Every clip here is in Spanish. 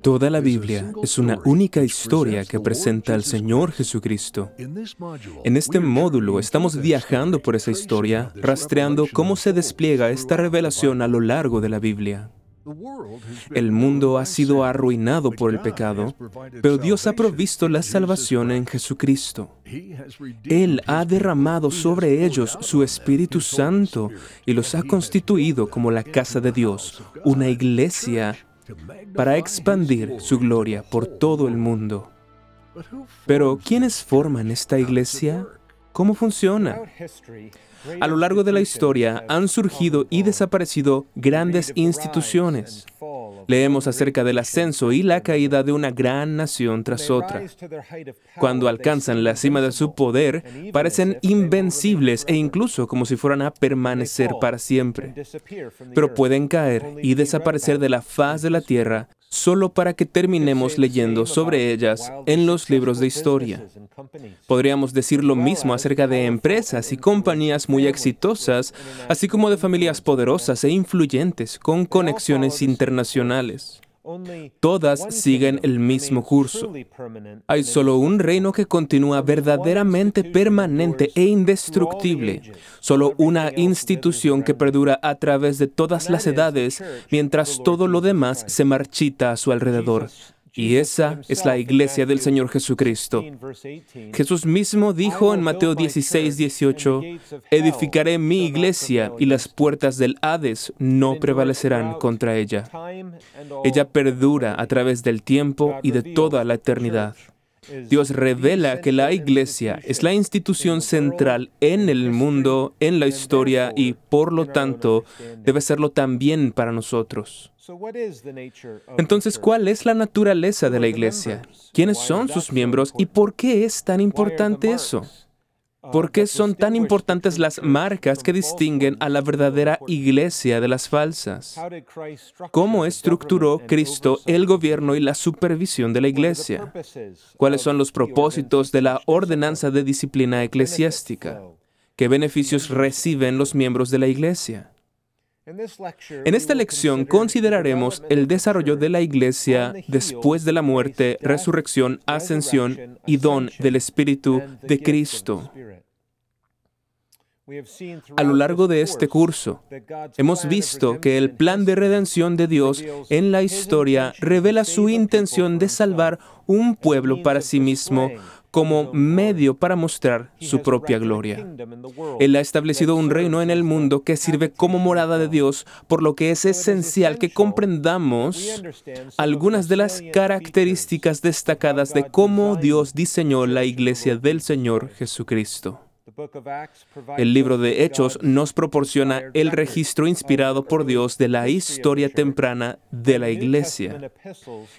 Toda la Biblia es una única historia que presenta al Señor Jesucristo. En este módulo estamos viajando por esa historia, rastreando cómo se despliega esta revelación a lo largo de la Biblia. El mundo ha sido arruinado por el pecado, pero Dios ha provisto la salvación en Jesucristo. Él ha derramado sobre ellos su Espíritu Santo y los ha constituido como la casa de Dios, una iglesia para expandir su gloria por todo el mundo. Pero, ¿quiénes forman esta iglesia? ¿Cómo funciona? A lo largo de la historia han surgido y desaparecido grandes instituciones. Leemos acerca del ascenso y la caída de una gran nación tras otra. Cuando alcanzan la cima de su poder, parecen invencibles e incluso como si fueran a permanecer para siempre. Pero pueden caer y desaparecer de la faz de la tierra solo para que terminemos leyendo sobre ellas en los libros de historia. Podríamos decir lo mismo acerca de empresas y compañías muy exitosas, así como de familias poderosas e influyentes con conexiones internacionales. Todas siguen el mismo curso. Hay solo un reino que continúa verdaderamente permanente e indestructible. Solo una institución que perdura a través de todas las edades, mientras todo lo demás se marchita a su alrededor. Y esa es la iglesia del Señor Jesucristo. Jesús mismo dijo en Mateo 16, 18, edificaré mi iglesia y las puertas del Hades no prevalecerán contra ella. Ella perdura a través del tiempo y de toda la eternidad. Dios revela que la iglesia es la institución central en el mundo, en la historia y, por lo tanto, debe serlo también para nosotros. Entonces, ¿cuál es la naturaleza de la iglesia? ¿Quiénes son sus miembros y por qué es tan importante eso? ¿Por qué son tan importantes las marcas que distinguen a la verdadera iglesia de las falsas? ¿Cómo estructuró Cristo el gobierno y la supervisión de la iglesia? ¿Cuáles son los propósitos de la ordenanza de disciplina eclesiástica? ¿Qué beneficios reciben los miembros de la iglesia? En esta lección consideraremos el desarrollo de la iglesia después de la muerte, resurrección, ascensión y don del Espíritu de Cristo. A lo largo de este curso, hemos visto que el plan de redención de Dios en la historia revela su intención de salvar un pueblo para sí mismo como medio para mostrar su propia gloria. Él ha establecido un reino en el mundo que sirve como morada de Dios, por lo que es esencial que comprendamos algunas de las características destacadas de cómo Dios diseñó la iglesia del Señor Jesucristo. El libro de Hechos nos proporciona el registro inspirado por Dios de la historia temprana de la iglesia.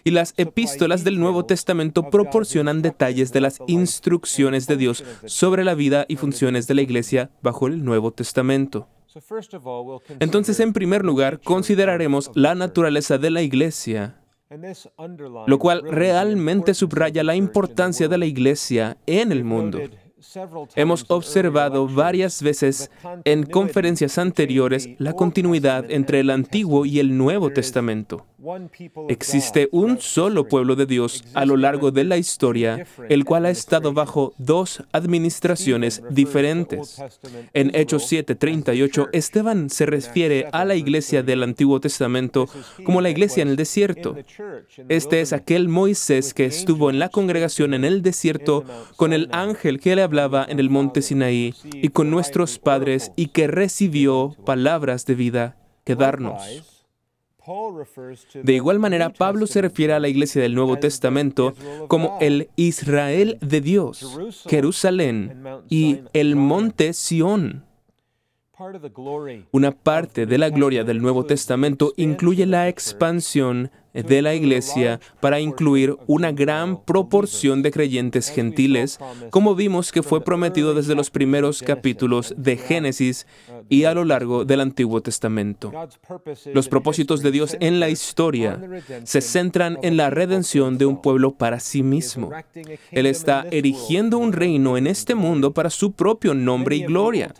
Y las epístolas del Nuevo Testamento proporcionan detalles de las instrucciones de Dios sobre la vida y funciones de la iglesia bajo el Nuevo Testamento. Entonces, en primer lugar, consideraremos la naturaleza de la iglesia lo cual realmente subraya la importancia de la iglesia en el mundo. Hemos observado varias veces en conferencias anteriores la continuidad entre el Antiguo y el Nuevo Testamento. Existe un solo pueblo de Dios a lo largo de la historia, el cual ha estado bajo dos administraciones diferentes. En Hechos 7:38, Esteban se refiere a la iglesia del Antiguo Testamento como la iglesia en el desierto. Este es aquel Moisés que estuvo en la congregación en el desierto con el ángel que le hablaba en el monte Sinaí y con nuestros padres y que recibió palabras de vida que darnos. De igual manera, Pablo se refiere a la iglesia del Nuevo Testamento como el Israel de Dios, Jerusalén y el monte Sión. Una parte de la gloria del Nuevo Testamento incluye la expansión de la iglesia para incluir una gran proporción de creyentes gentiles, como vimos que fue prometido desde los primeros capítulos de Génesis y a lo largo del Antiguo Testamento. Los propósitos de Dios en la historia se centran en la redención de un pueblo para sí mismo. Él está erigiendo un reino en este mundo para su propio nombre y gloria.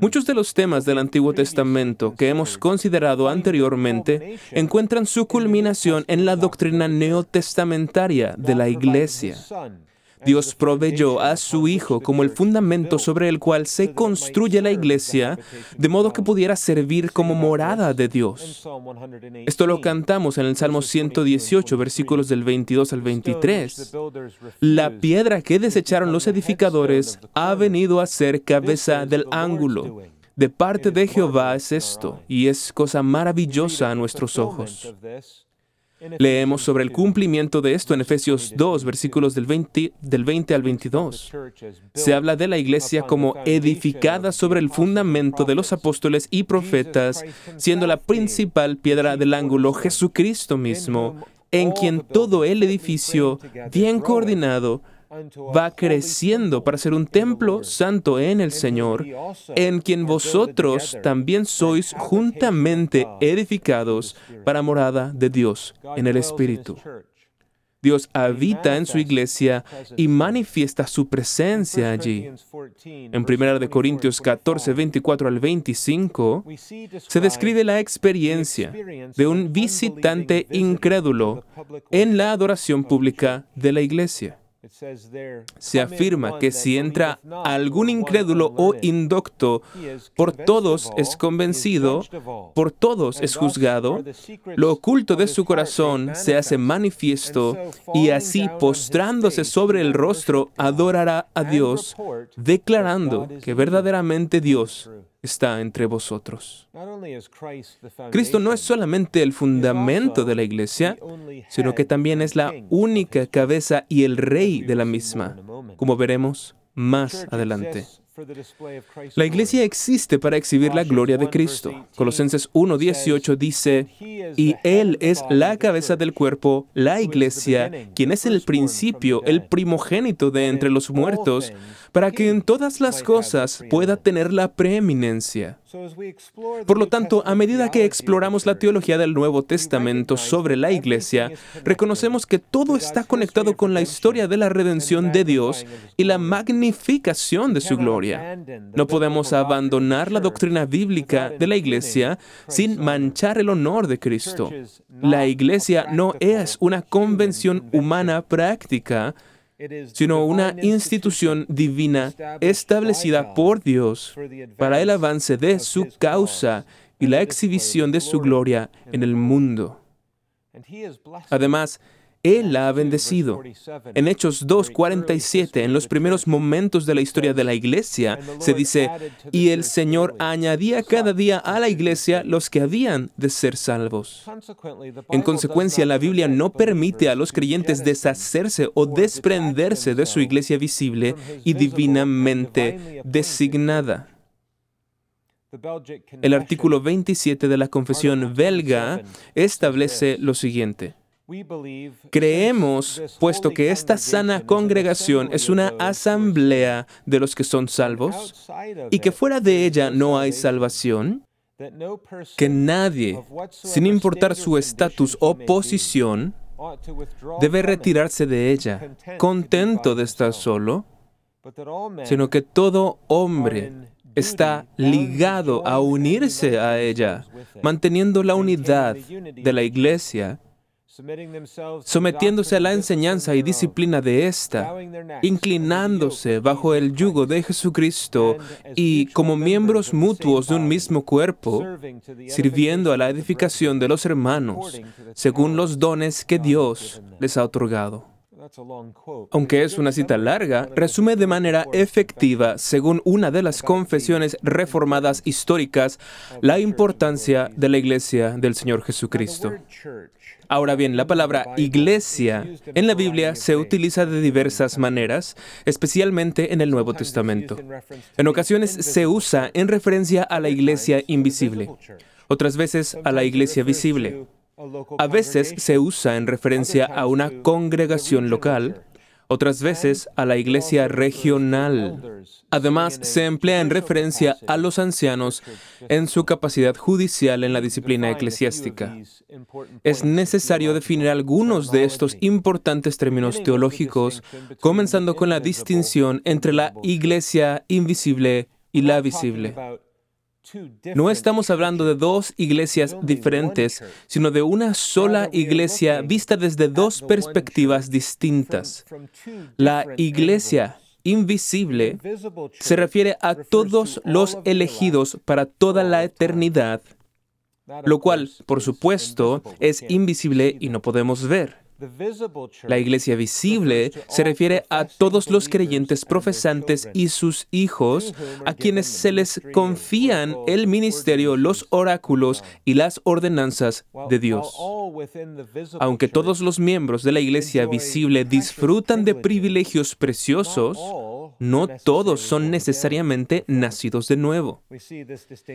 Muchos de los temas del Antiguo Testamento que hemos considerado anteriormente encuentran su culminación en la doctrina neotestamentaria de la Iglesia. Dios proveyó a su Hijo como el fundamento sobre el cual se construye la iglesia, de modo que pudiera servir como morada de Dios. Esto lo cantamos en el Salmo 118, versículos del 22 al 23. La piedra que desecharon los edificadores ha venido a ser cabeza del ángulo. De parte de Jehová es esto, y es cosa maravillosa a nuestros ojos. Leemos sobre el cumplimiento de esto en Efesios 2, versículos del 20, del 20 al 22. Se habla de la iglesia como edificada sobre el fundamento de los apóstoles y profetas, siendo la principal piedra del ángulo Jesucristo mismo, en quien todo el edificio, bien coordinado, va creciendo para ser un templo santo en el Señor, en quien vosotros también sois juntamente edificados para morada de Dios en el Espíritu. Dios habita en su iglesia y manifiesta su presencia allí. En 1 Corintios 14, 24 al 25, se describe la experiencia de un visitante incrédulo en la adoración pública de la iglesia. Se afirma que si entra algún incrédulo o indocto, por todos es convencido, por todos es juzgado, lo oculto de su corazón se hace manifiesto y así postrándose sobre el rostro adorará a Dios, declarando que verdaderamente Dios está entre vosotros. Cristo no es solamente el fundamento de la iglesia, sino que también es la única cabeza y el rey de la misma, como veremos más adelante. La iglesia existe para exhibir la gloria de Cristo. Colosenses 1.18 dice, y Él es la cabeza del cuerpo, la iglesia, quien es el principio, el primogénito de entre los muertos, para que en todas las cosas pueda tener la preeminencia. Por lo tanto, a medida que exploramos la teología del Nuevo Testamento sobre la Iglesia, reconocemos que todo está conectado con la historia de la redención de Dios y la magnificación de su gloria. No podemos abandonar la doctrina bíblica de la Iglesia sin manchar el honor de Cristo. La Iglesia no es una convención humana práctica, sino una institución divina establecida por Dios para el avance de su causa y la exhibición de su gloria en el mundo. Además, él la ha bendecido. En Hechos 2.47, en los primeros momentos de la historia de la iglesia, se dice, y el Señor añadía cada día a la iglesia los que habían de ser salvos. En consecuencia, la Biblia no permite a los creyentes deshacerse o desprenderse de su iglesia visible y divinamente designada. El artículo 27 de la Confesión belga establece lo siguiente. Creemos, puesto que esta sana congregación es una asamblea de los que son salvos y que fuera de ella no hay salvación, que nadie, sin importar su estatus o posición, debe retirarse de ella, contento de estar solo, sino que todo hombre está ligado a unirse a ella, manteniendo la unidad de la iglesia sometiéndose a la enseñanza y disciplina de ésta, inclinándose bajo el yugo de Jesucristo y como miembros mutuos de un mismo cuerpo, sirviendo a la edificación de los hermanos, según los dones que Dios les ha otorgado. Aunque es una cita larga, resume de manera efectiva, según una de las confesiones reformadas históricas, la importancia de la Iglesia del Señor Jesucristo. Ahora bien, la palabra iglesia en la Biblia se utiliza de diversas maneras, especialmente en el Nuevo Testamento. En ocasiones se usa en referencia a la iglesia invisible, otras veces a la iglesia visible. A veces se usa en referencia a una congregación local, otras veces a la iglesia regional. Además, se emplea en referencia a los ancianos en su capacidad judicial en la disciplina eclesiástica. Es necesario definir algunos de estos importantes términos teológicos, comenzando con la distinción entre la iglesia invisible y la visible. No estamos hablando de dos iglesias diferentes, sino de una sola iglesia vista desde dos perspectivas distintas. La iglesia invisible se refiere a todos los elegidos para toda la eternidad, lo cual, por supuesto, es invisible y no podemos ver. La iglesia visible se refiere a todos los creyentes profesantes y sus hijos, a quienes se les confían el ministerio, los oráculos y las ordenanzas de Dios. Aunque todos los miembros de la iglesia visible disfrutan de privilegios preciosos, no todos son necesariamente nacidos de nuevo.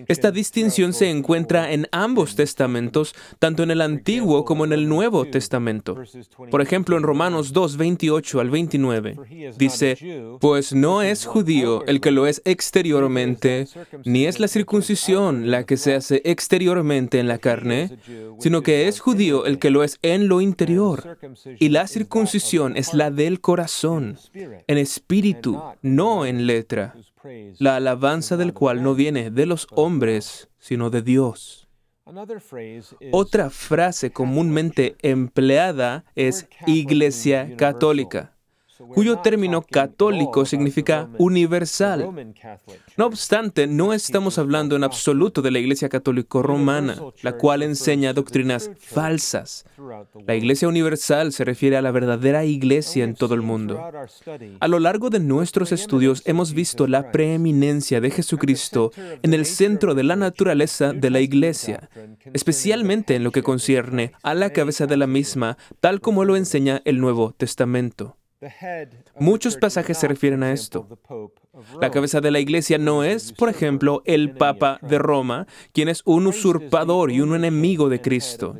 Esta distinción se encuentra en ambos testamentos, tanto en el Antiguo como en el Nuevo Testamento. Por ejemplo, en Romanos 2, 28 al 29, dice, pues no es judío el que lo es exteriormente, ni es la circuncisión la que se hace exteriormente en la carne, sino que es judío el que lo es en lo interior. Y la circuncisión es la del corazón, en espíritu, no en letra, la alabanza del cual no viene de los hombres, sino de Dios. Otra frase comúnmente empleada es iglesia católica cuyo término católico significa universal. No obstante, no estamos hablando en absoluto de la Iglesia Católica Romana, la cual enseña doctrinas falsas. La Iglesia Universal se refiere a la verdadera Iglesia en todo el mundo. A lo largo de nuestros estudios hemos visto la preeminencia de Jesucristo en el centro de la naturaleza de la Iglesia, especialmente en lo que concierne a la cabeza de la misma, tal como lo enseña el Nuevo Testamento. Muchos pasajes se refieren a esto. La cabeza de la iglesia no es, por ejemplo, el Papa de Roma, quien es un usurpador y un enemigo de Cristo.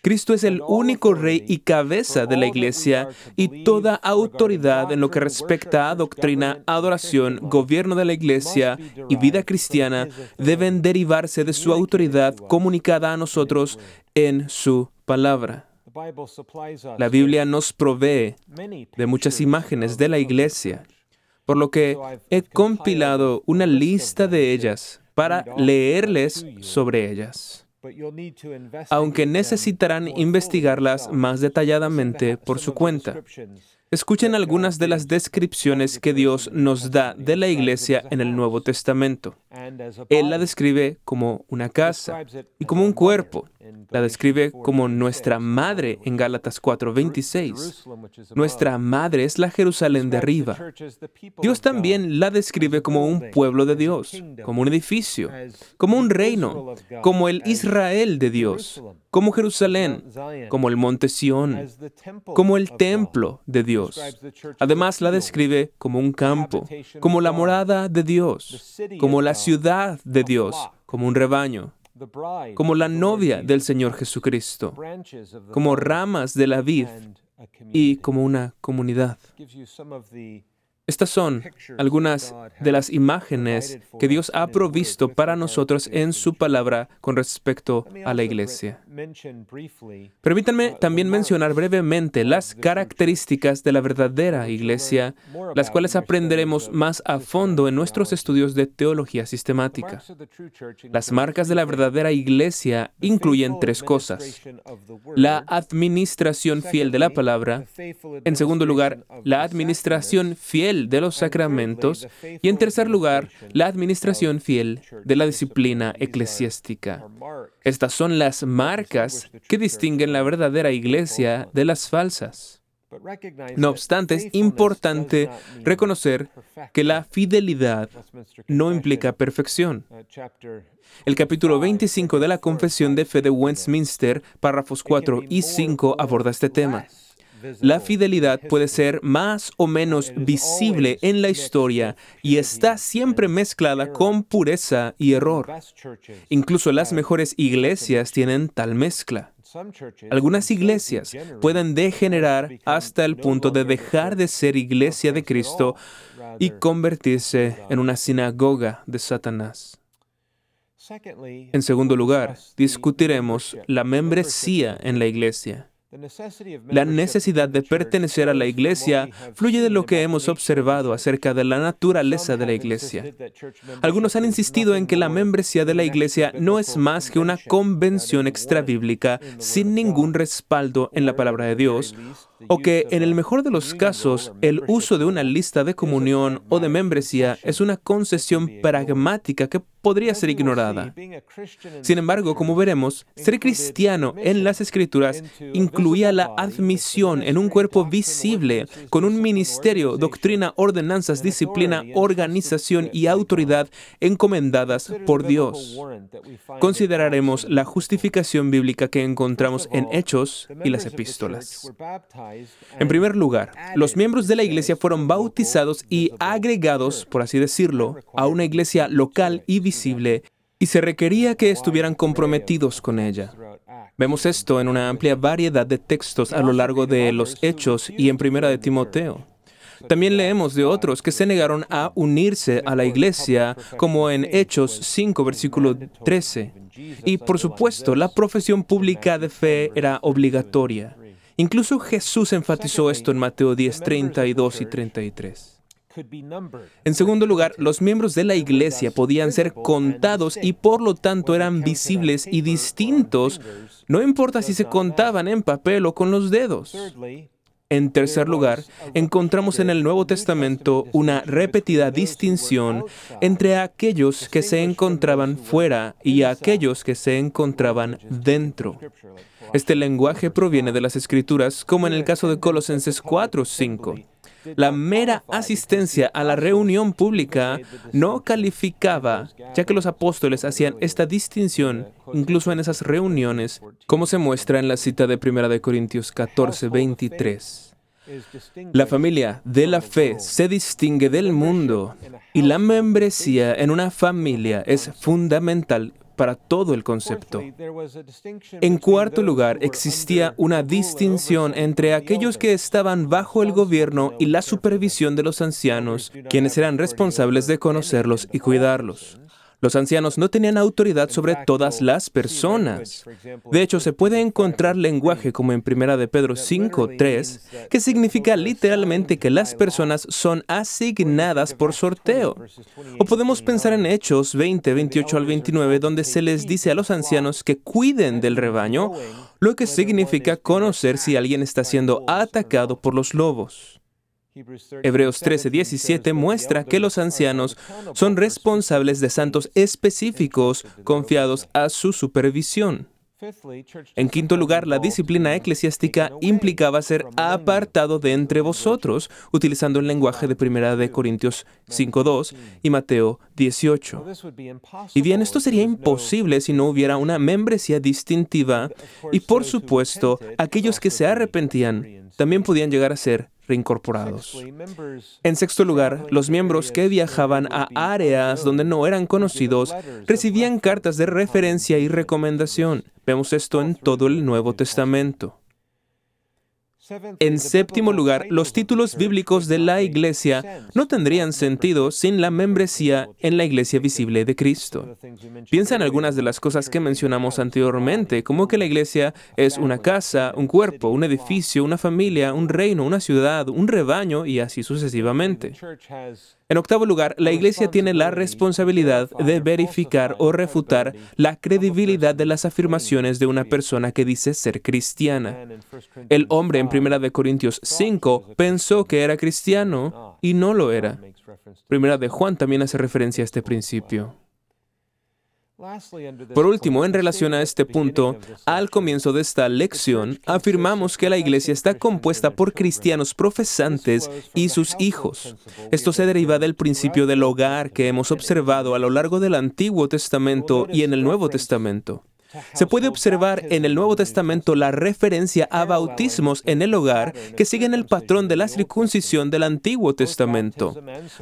Cristo es el único rey y cabeza de la iglesia y toda autoridad en lo que respecta a doctrina, adoración, gobierno de la iglesia y vida cristiana deben derivarse de su autoridad comunicada a nosotros en su palabra. La Biblia nos provee de muchas imágenes de la iglesia, por lo que he compilado una lista de ellas para leerles sobre ellas, aunque necesitarán investigarlas más detalladamente por su cuenta. Escuchen algunas de las descripciones que Dios nos da de la iglesia en el Nuevo Testamento. Él la describe como una casa y como un cuerpo. La describe como nuestra madre en Gálatas 4:26. Nuestra madre es la Jerusalén de arriba. Dios también la describe como un pueblo de Dios, como un edificio, como un reino, como el Israel de Dios, como Jerusalén, como el monte Sión, como el templo de Dios. Además la describe como un campo, como la morada de Dios, como la ciudad de Dios, como un rebaño, como la novia del Señor Jesucristo, como ramas de la vid y como una comunidad. Estas son algunas de las imágenes que Dios ha provisto para nosotros en su palabra con respecto a la iglesia. Permítanme también mencionar brevemente las características de la verdadera iglesia, las cuales aprenderemos más a fondo en nuestros estudios de teología sistemática. Las marcas de la verdadera iglesia incluyen tres cosas. La administración fiel de la palabra, en segundo lugar, la administración fiel de los sacramentos. y en tercer lugar, la administración fiel de la disciplina eclesiástica. Estas son las marcas que distinguen la verdadera iglesia de las falsas. No obstante, es importante reconocer que la fidelidad no implica perfección. El capítulo 25 de la Confesión de Fe de Westminster, párrafos 4 y 5, aborda este tema. La fidelidad puede ser más o menos visible en la historia y está siempre mezclada con pureza y error. Incluso las mejores iglesias tienen tal mezcla. Algunas iglesias pueden degenerar hasta el punto de dejar de ser iglesia de Cristo y convertirse en una sinagoga de Satanás. En segundo lugar, discutiremos la membresía en la iglesia. La necesidad de pertenecer a la iglesia fluye de lo que hemos observado acerca de la naturaleza de la iglesia. Algunos han insistido en que la membresía de la iglesia no es más que una convención extrabíblica sin ningún respaldo en la palabra de Dios, o que en el mejor de los casos el uso de una lista de comunión o de membresía es una concesión pragmática que podría ser ignorada. Sin embargo, como veremos, ser cristiano en las escrituras incluía la admisión en un cuerpo visible, con un ministerio, doctrina, ordenanzas, disciplina, organización y autoridad encomendadas por Dios. Consideraremos la justificación bíblica que encontramos en Hechos y las epístolas. En primer lugar, los miembros de la iglesia fueron bautizados y agregados, por así decirlo, a una iglesia local y visible y se requería que estuvieran comprometidos con ella. Vemos esto en una amplia variedad de textos a lo largo de los Hechos y en Primera de Timoteo. También leemos de otros que se negaron a unirse a la iglesia, como en Hechos 5, versículo 13. Y por supuesto, la profesión pública de fe era obligatoria. Incluso Jesús enfatizó esto en Mateo 10, 32 y 33. En segundo lugar, los miembros de la iglesia podían ser contados y por lo tanto eran visibles y distintos, no importa si se contaban en papel o con los dedos. En tercer lugar, encontramos en el Nuevo Testamento una repetida distinción entre aquellos que se encontraban fuera y aquellos que se encontraban dentro. Este lenguaje proviene de las Escrituras, como en el caso de Colosenses 4, 5. La mera asistencia a la reunión pública no calificaba, ya que los apóstoles hacían esta distinción incluso en esas reuniones, como se muestra en la cita de 1 Corintios 14, 23. La familia de la fe se distingue del mundo y la membresía en una familia es fundamental para todo el concepto. En cuarto lugar, existía una distinción entre aquellos que estaban bajo el gobierno y la supervisión de los ancianos, quienes eran responsables de conocerlos y cuidarlos. Los ancianos no tenían autoridad sobre todas las personas. De hecho, se puede encontrar lenguaje como en 1 de Pedro 5.3, que significa literalmente que las personas son asignadas por sorteo. O podemos pensar en Hechos 20, 28 al 29, donde se les dice a los ancianos que cuiden del rebaño, lo que significa conocer si alguien está siendo atacado por los lobos. Hebreos 13, 17 muestra que los ancianos son responsables de santos específicos confiados a su supervisión. En quinto lugar, la disciplina eclesiástica implicaba ser apartado de entre vosotros, utilizando el lenguaje de 1 de Corintios 5.2 y Mateo 18. Y bien, esto sería imposible si no hubiera una membresía distintiva y, por supuesto, aquellos que se arrepentían también podían llegar a ser reincorporados. En sexto lugar, los miembros que viajaban a áreas donde no eran conocidos recibían cartas de referencia y recomendación. Vemos esto en todo el Nuevo Testamento. En séptimo lugar, los títulos bíblicos de la iglesia no tendrían sentido sin la membresía en la iglesia visible de Cristo. Piensa en algunas de las cosas que mencionamos anteriormente, como que la iglesia es una casa, un cuerpo, un edificio, una familia, un reino, una ciudad, un rebaño y así sucesivamente. En octavo lugar, la Iglesia tiene la responsabilidad de verificar o refutar la credibilidad de las afirmaciones de una persona que dice ser cristiana. El hombre en 1 Corintios 5 pensó que era cristiano y no lo era. Primera de Juan también hace referencia a este principio. Por último, en relación a este punto, al comienzo de esta lección, afirmamos que la iglesia está compuesta por cristianos profesantes y sus hijos. Esto se deriva del principio del hogar que hemos observado a lo largo del Antiguo Testamento y en el Nuevo Testamento. Se puede observar en el Nuevo Testamento la referencia a bautismos en el hogar que siguen el patrón de la circuncisión del Antiguo Testamento.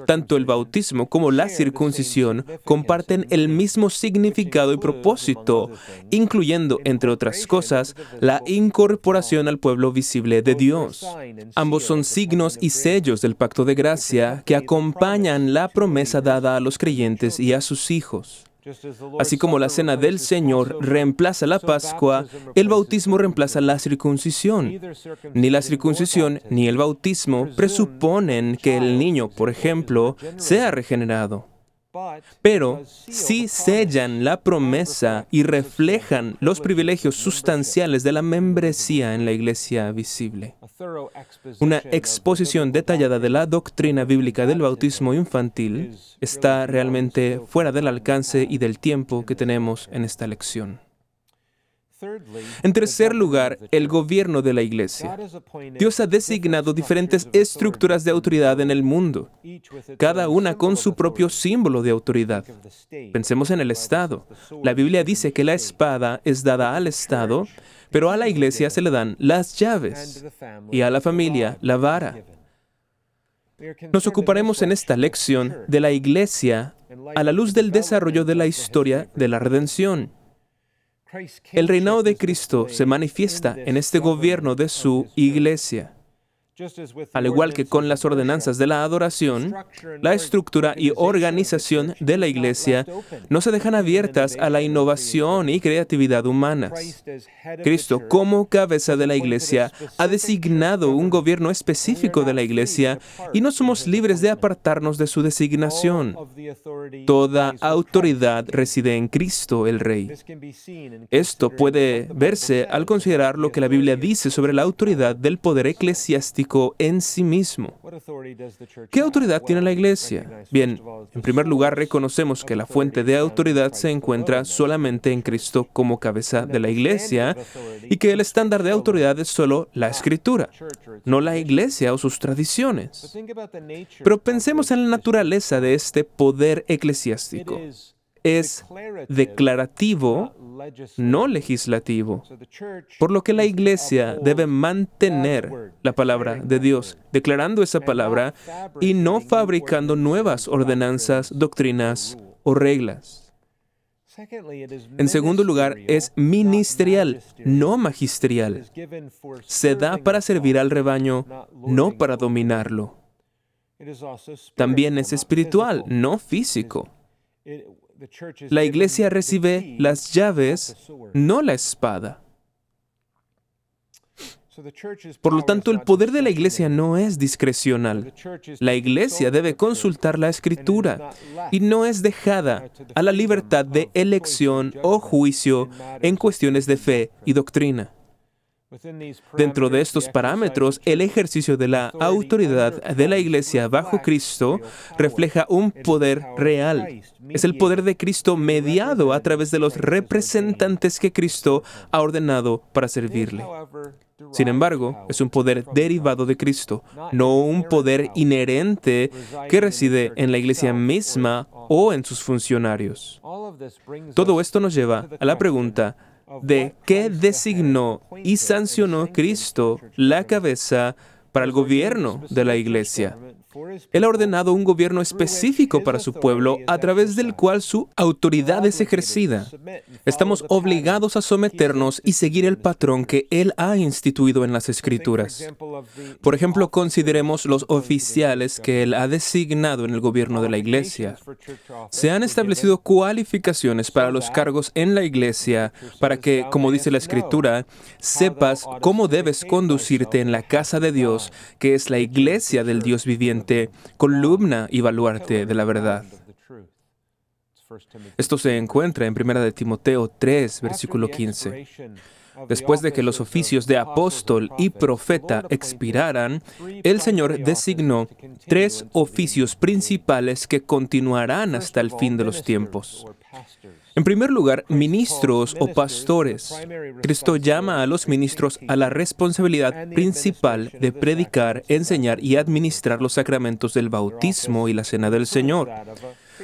Tanto el bautismo como la circuncisión comparten el mismo significado y propósito, incluyendo, entre otras cosas, la incorporación al pueblo visible de Dios. Ambos son signos y sellos del pacto de gracia que acompañan la promesa dada a los creyentes y a sus hijos. Así como la cena del Señor reemplaza la Pascua, el bautismo reemplaza la circuncisión. Ni la circuncisión ni el bautismo presuponen que el niño, por ejemplo, sea regenerado pero sí sellan la promesa y reflejan los privilegios sustanciales de la membresía en la iglesia visible. Una exposición detallada de la doctrina bíblica del bautismo infantil está realmente fuera del alcance y del tiempo que tenemos en esta lección. En tercer lugar, el gobierno de la iglesia. Dios ha designado diferentes estructuras de autoridad en el mundo, cada una con su propio símbolo de autoridad. Pensemos en el Estado. La Biblia dice que la espada es dada al Estado, pero a la iglesia se le dan las llaves y a la familia la vara. Nos ocuparemos en esta lección de la iglesia a la luz del desarrollo de la historia de la redención. El reinado de Cristo se manifiesta en este gobierno de su iglesia. Al igual que con las ordenanzas de la adoración, la estructura y organización de la Iglesia no se dejan abiertas a la innovación y creatividad humanas. Cristo, como cabeza de la Iglesia, ha designado un gobierno específico de la Iglesia y no somos libres de apartarnos de su designación. Toda autoridad reside en Cristo, el Rey. Esto puede verse al considerar lo que la Biblia dice sobre la autoridad del poder eclesiástico en sí mismo. ¿Qué autoridad tiene la Iglesia? Bien, en primer lugar reconocemos que la fuente de autoridad se encuentra solamente en Cristo como cabeza de la Iglesia y que el estándar de autoridad es solo la Escritura, no la Iglesia o sus tradiciones. Pero pensemos en la naturaleza de este poder eclesiástico es declarativo, no legislativo. Por lo que la iglesia debe mantener la palabra de Dios, declarando esa palabra y no fabricando nuevas ordenanzas, doctrinas o reglas. En segundo lugar, es ministerial, no magisterial. Se da para servir al rebaño, no para dominarlo. También es espiritual, no físico. La iglesia recibe las llaves, no la espada. Por lo tanto, el poder de la iglesia no es discrecional. La iglesia debe consultar la escritura y no es dejada a la libertad de elección o juicio en cuestiones de fe y doctrina. Dentro de estos parámetros, el ejercicio de la autoridad de la Iglesia bajo Cristo refleja un poder real. Es el poder de Cristo mediado a través de los representantes que Cristo ha ordenado para servirle. Sin embargo, es un poder derivado de Cristo, no un poder inherente que reside en la iglesia misma o en sus funcionarios. Todo esto nos lleva a la pregunta, de qué designó y sancionó Cristo la cabeza para el gobierno de la iglesia. Él ha ordenado un gobierno específico para su pueblo a través del cual su autoridad es ejercida. Estamos obligados a someternos y seguir el patrón que Él ha instituido en las Escrituras. Por ejemplo, consideremos los oficiales que Él ha designado en el gobierno de la Iglesia. Se han establecido cualificaciones para los cargos en la Iglesia para que, como dice la Escritura, sepas cómo debes conducirte en la casa de Dios, que es la Iglesia del Dios viviente columna y baluarte de la verdad. Esto se encuentra en 1 de Timoteo 3, versículo 15. Después de que los oficios de apóstol y profeta expiraran, el Señor designó tres oficios principales que continuarán hasta el fin de los tiempos. En primer lugar, ministros o pastores. Cristo llama a los ministros a la responsabilidad principal de predicar, enseñar y administrar los sacramentos del bautismo y la cena del Señor.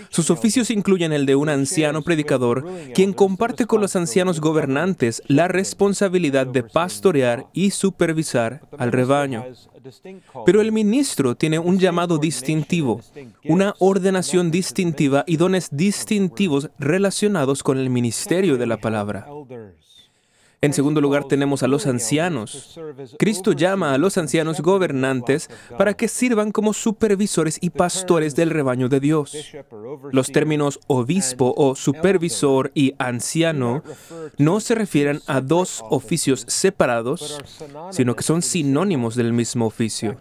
Sus oficios incluyen el de un anciano predicador, quien comparte con los ancianos gobernantes la responsabilidad de pastorear y supervisar al rebaño. Pero el ministro tiene un llamado distintivo, una ordenación distintiva y dones distintivos relacionados con el ministerio de la palabra. En segundo lugar tenemos a los ancianos. Cristo llama a los ancianos gobernantes para que sirvan como supervisores y pastores del rebaño de Dios. Los términos obispo o supervisor y anciano no se refieren a dos oficios separados, sino que son sinónimos del mismo oficio.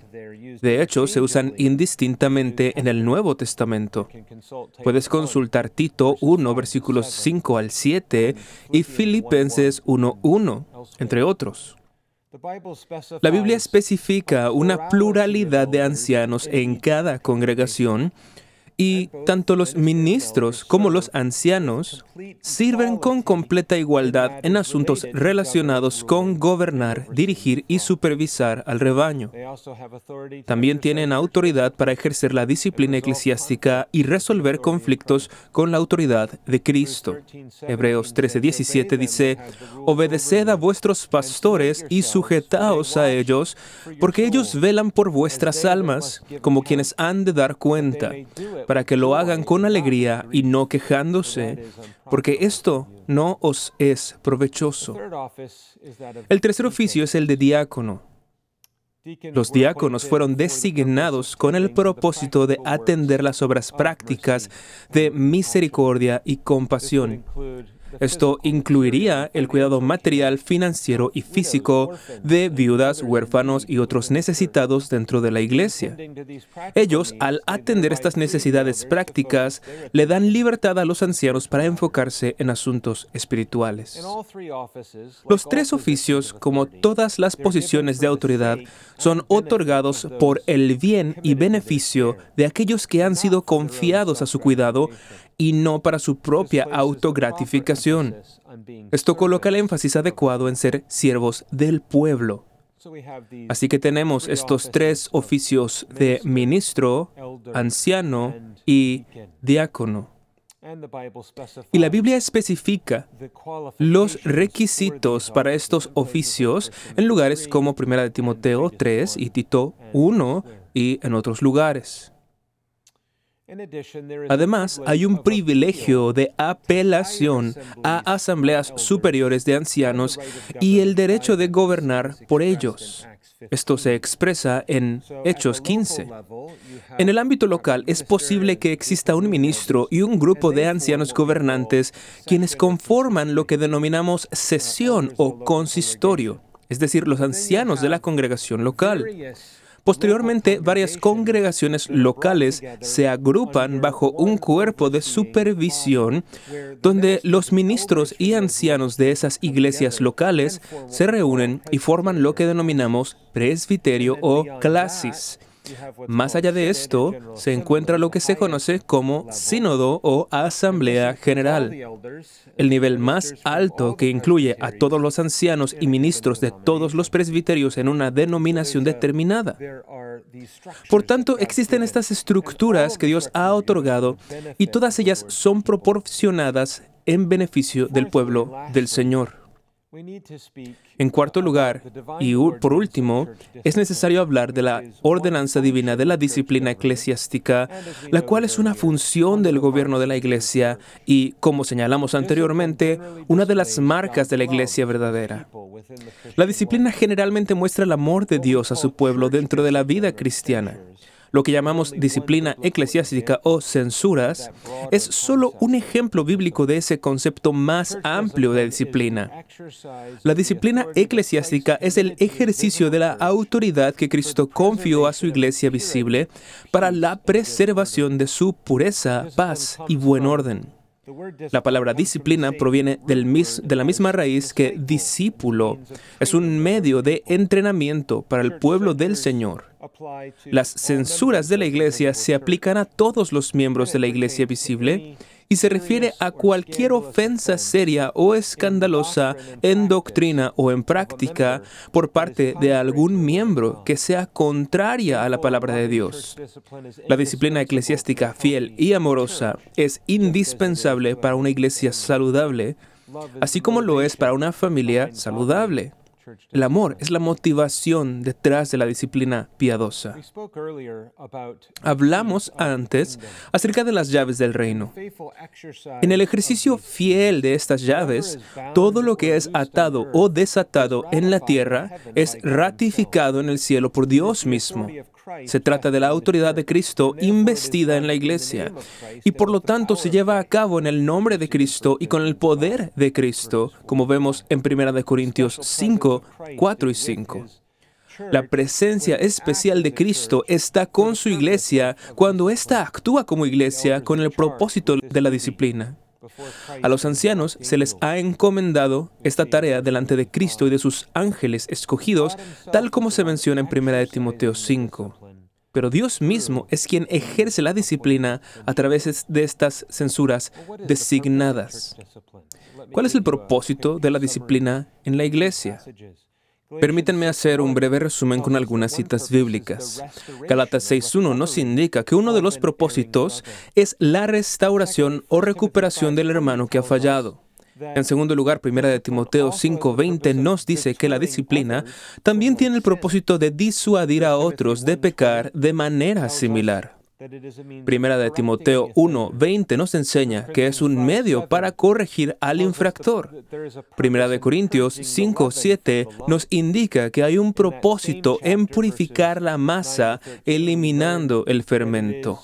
De hecho, se usan indistintamente en el Nuevo Testamento. Puedes consultar Tito 1, versículos 5 al 7 y Filipenses 1, 1, entre otros. La Biblia especifica una pluralidad de ancianos en cada congregación y tanto los ministros como los ancianos sirven con completa igualdad en asuntos relacionados con gobernar, dirigir y supervisar al rebaño. También tienen autoridad para ejercer la disciplina eclesiástica y resolver conflictos con la autoridad de Cristo. Hebreos 13:17 dice, Obedeced a vuestros pastores y sujetaos a ellos, porque ellos velan por vuestras almas, como quienes han de dar cuenta para que lo hagan con alegría y no quejándose, porque esto no os es provechoso. El tercer oficio es el de diácono. Los diáconos fueron designados con el propósito de atender las obras prácticas de misericordia y compasión esto incluiría el cuidado material, financiero y físico de viudas, huérfanos y otros necesitados dentro de la iglesia. Ellos, al atender estas necesidades prácticas, le dan libertad a los ancianos para enfocarse en asuntos espirituales. Los tres oficios, como todas las posiciones de autoridad, son otorgados por el bien y beneficio de aquellos que han sido confiados a su cuidado y no para su propia autogratificación. Esto coloca el énfasis adecuado en ser siervos del pueblo. Así que tenemos estos tres oficios de ministro, anciano y diácono. Y la Biblia especifica los requisitos para estos oficios en lugares como 1 Timoteo 3 y Tito 1 y en otros lugares. Además, hay un privilegio de apelación a asambleas superiores de ancianos y el derecho de gobernar por ellos. Esto se expresa en Hechos 15. En el ámbito local es posible que exista un ministro y un grupo de ancianos gobernantes quienes conforman lo que denominamos sesión o consistorio, es decir, los ancianos de la congregación local. Posteriormente, varias congregaciones locales se agrupan bajo un cuerpo de supervisión donde los ministros y ancianos de esas iglesias locales se reúnen y forman lo que denominamos presbiterio o clasis más allá de esto, se encuentra lo que se conoce como sínodo o asamblea general, el nivel más alto que incluye a todos los ancianos y ministros de todos los presbiterios en una denominación determinada. Por tanto, existen estas estructuras que Dios ha otorgado y todas ellas son proporcionadas en beneficio del pueblo del Señor. En cuarto lugar, y por último, es necesario hablar de la ordenanza divina de la disciplina eclesiástica, la cual es una función del gobierno de la iglesia y, como señalamos anteriormente, una de las marcas de la iglesia verdadera. La disciplina generalmente muestra el amor de Dios a su pueblo dentro de la vida cristiana. Lo que llamamos disciplina eclesiástica o censuras es solo un ejemplo bíblico de ese concepto más amplio de disciplina. La disciplina eclesiástica es el ejercicio de la autoridad que Cristo confió a su iglesia visible para la preservación de su pureza, paz y buen orden. La palabra disciplina proviene de la misma raíz que discípulo. Es un medio de entrenamiento para el pueblo del Señor. Las censuras de la iglesia se aplican a todos los miembros de la iglesia visible y se refiere a cualquier ofensa seria o escandalosa en doctrina o en práctica por parte de algún miembro que sea contraria a la palabra de Dios. La disciplina eclesiástica fiel y amorosa es indispensable para una iglesia saludable, así como lo es para una familia saludable. El amor es la motivación detrás de la disciplina piadosa. Hablamos antes acerca de las llaves del reino. En el ejercicio fiel de estas llaves, todo lo que es atado o desatado en la tierra es ratificado en el cielo por Dios mismo. Se trata de la autoridad de Cristo investida en la iglesia y por lo tanto se lleva a cabo en el nombre de Cristo y con el poder de Cristo, como vemos en 1 Corintios 5, 4 y 5. La presencia especial de Cristo está con su iglesia cuando ésta actúa como iglesia con el propósito de la disciplina. A los ancianos se les ha encomendado esta tarea delante de Cristo y de sus ángeles escogidos, tal como se menciona en 1 Timoteo 5. Pero Dios mismo es quien ejerce la disciplina a través de estas censuras designadas. ¿Cuál es el propósito de la disciplina en la iglesia? Permítanme hacer un breve resumen con algunas citas bíblicas. Galatas 6.1 nos indica que uno de los propósitos es la restauración o recuperación del hermano que ha fallado. En segundo lugar, primera de Timoteo 5:20 nos dice que la disciplina también tiene el propósito de disuadir a otros de pecar de manera similar. Primera de Timoteo 1:20 nos enseña que es un medio para corregir al infractor. Primera de Corintios 5:7 nos indica que hay un propósito en purificar la masa eliminando el fermento.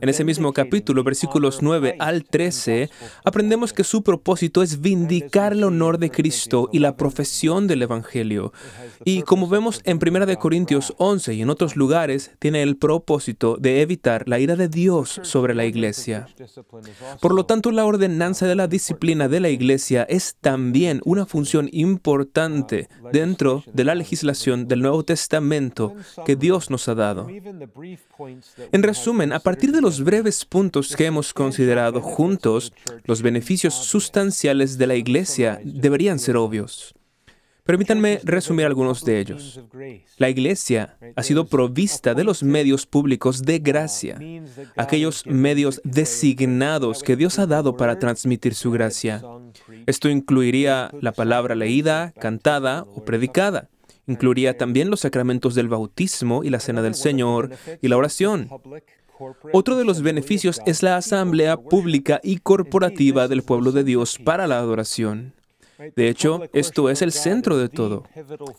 En ese mismo capítulo, versículos 9 al 13, aprendemos que su propósito es vindicar el honor de Cristo y la profesión del Evangelio. Y como vemos en 1 Corintios 11 y en otros lugares, tiene el propósito de evitar la ira de Dios sobre la iglesia. Por lo tanto, la ordenanza de la disciplina de la iglesia es también una función importante dentro de la legislación del Nuevo Testamento que Dios nos ha dado. En resumen, a partir de los breves puntos que hemos considerado juntos, los beneficios sustanciales de la iglesia deberían ser obvios. Permítanme resumir algunos de ellos. La iglesia ha sido provista de los medios públicos de gracia, aquellos medios designados que Dios ha dado para transmitir su gracia. Esto incluiría la palabra leída, cantada o predicada. Incluiría también los sacramentos del bautismo y la cena del Señor y la oración. Otro de los beneficios es la asamblea pública y corporativa del pueblo de Dios para la adoración. De hecho, esto es el centro de todo.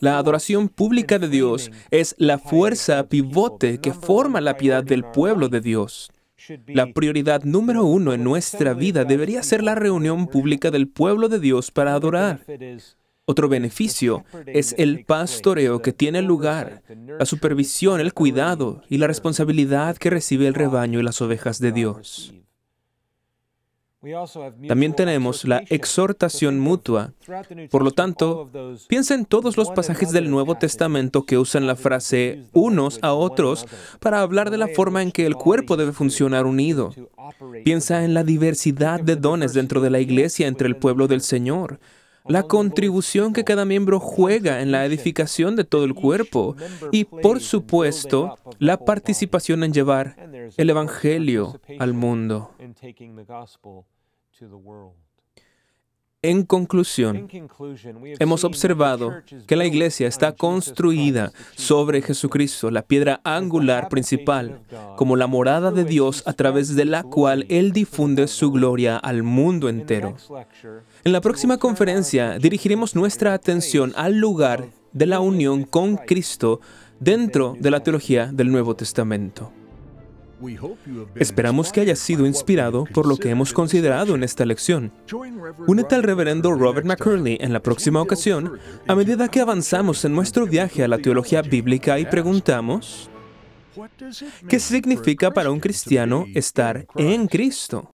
La adoración pública de Dios es la fuerza pivote que forma la piedad del pueblo de Dios. La prioridad número uno en nuestra vida debería ser la reunión pública del pueblo de Dios para adorar. Otro beneficio es el pastoreo que tiene lugar, la supervisión, el cuidado y la responsabilidad que recibe el rebaño y las ovejas de Dios. También tenemos la exhortación mutua. Por lo tanto, piensa en todos los pasajes del Nuevo Testamento que usan la frase unos a otros para hablar de la forma en que el cuerpo debe funcionar unido. Piensa en la diversidad de dones dentro de la iglesia entre el pueblo del Señor la contribución que cada miembro juega en la edificación de todo el cuerpo y, por supuesto, la participación en llevar el Evangelio al mundo. En conclusión, hemos observado que la iglesia está construida sobre Jesucristo, la piedra angular principal, como la morada de Dios a través de la cual Él difunde su gloria al mundo entero. En la próxima conferencia dirigiremos nuestra atención al lugar de la unión con Cristo dentro de la teología del Nuevo Testamento. Esperamos que hayas sido inspirado por lo que hemos considerado en esta lección. Únete al reverendo Robert McCurley en la próxima ocasión a medida que avanzamos en nuestro viaje a la teología bíblica y preguntamos, ¿qué significa para un cristiano estar en Cristo?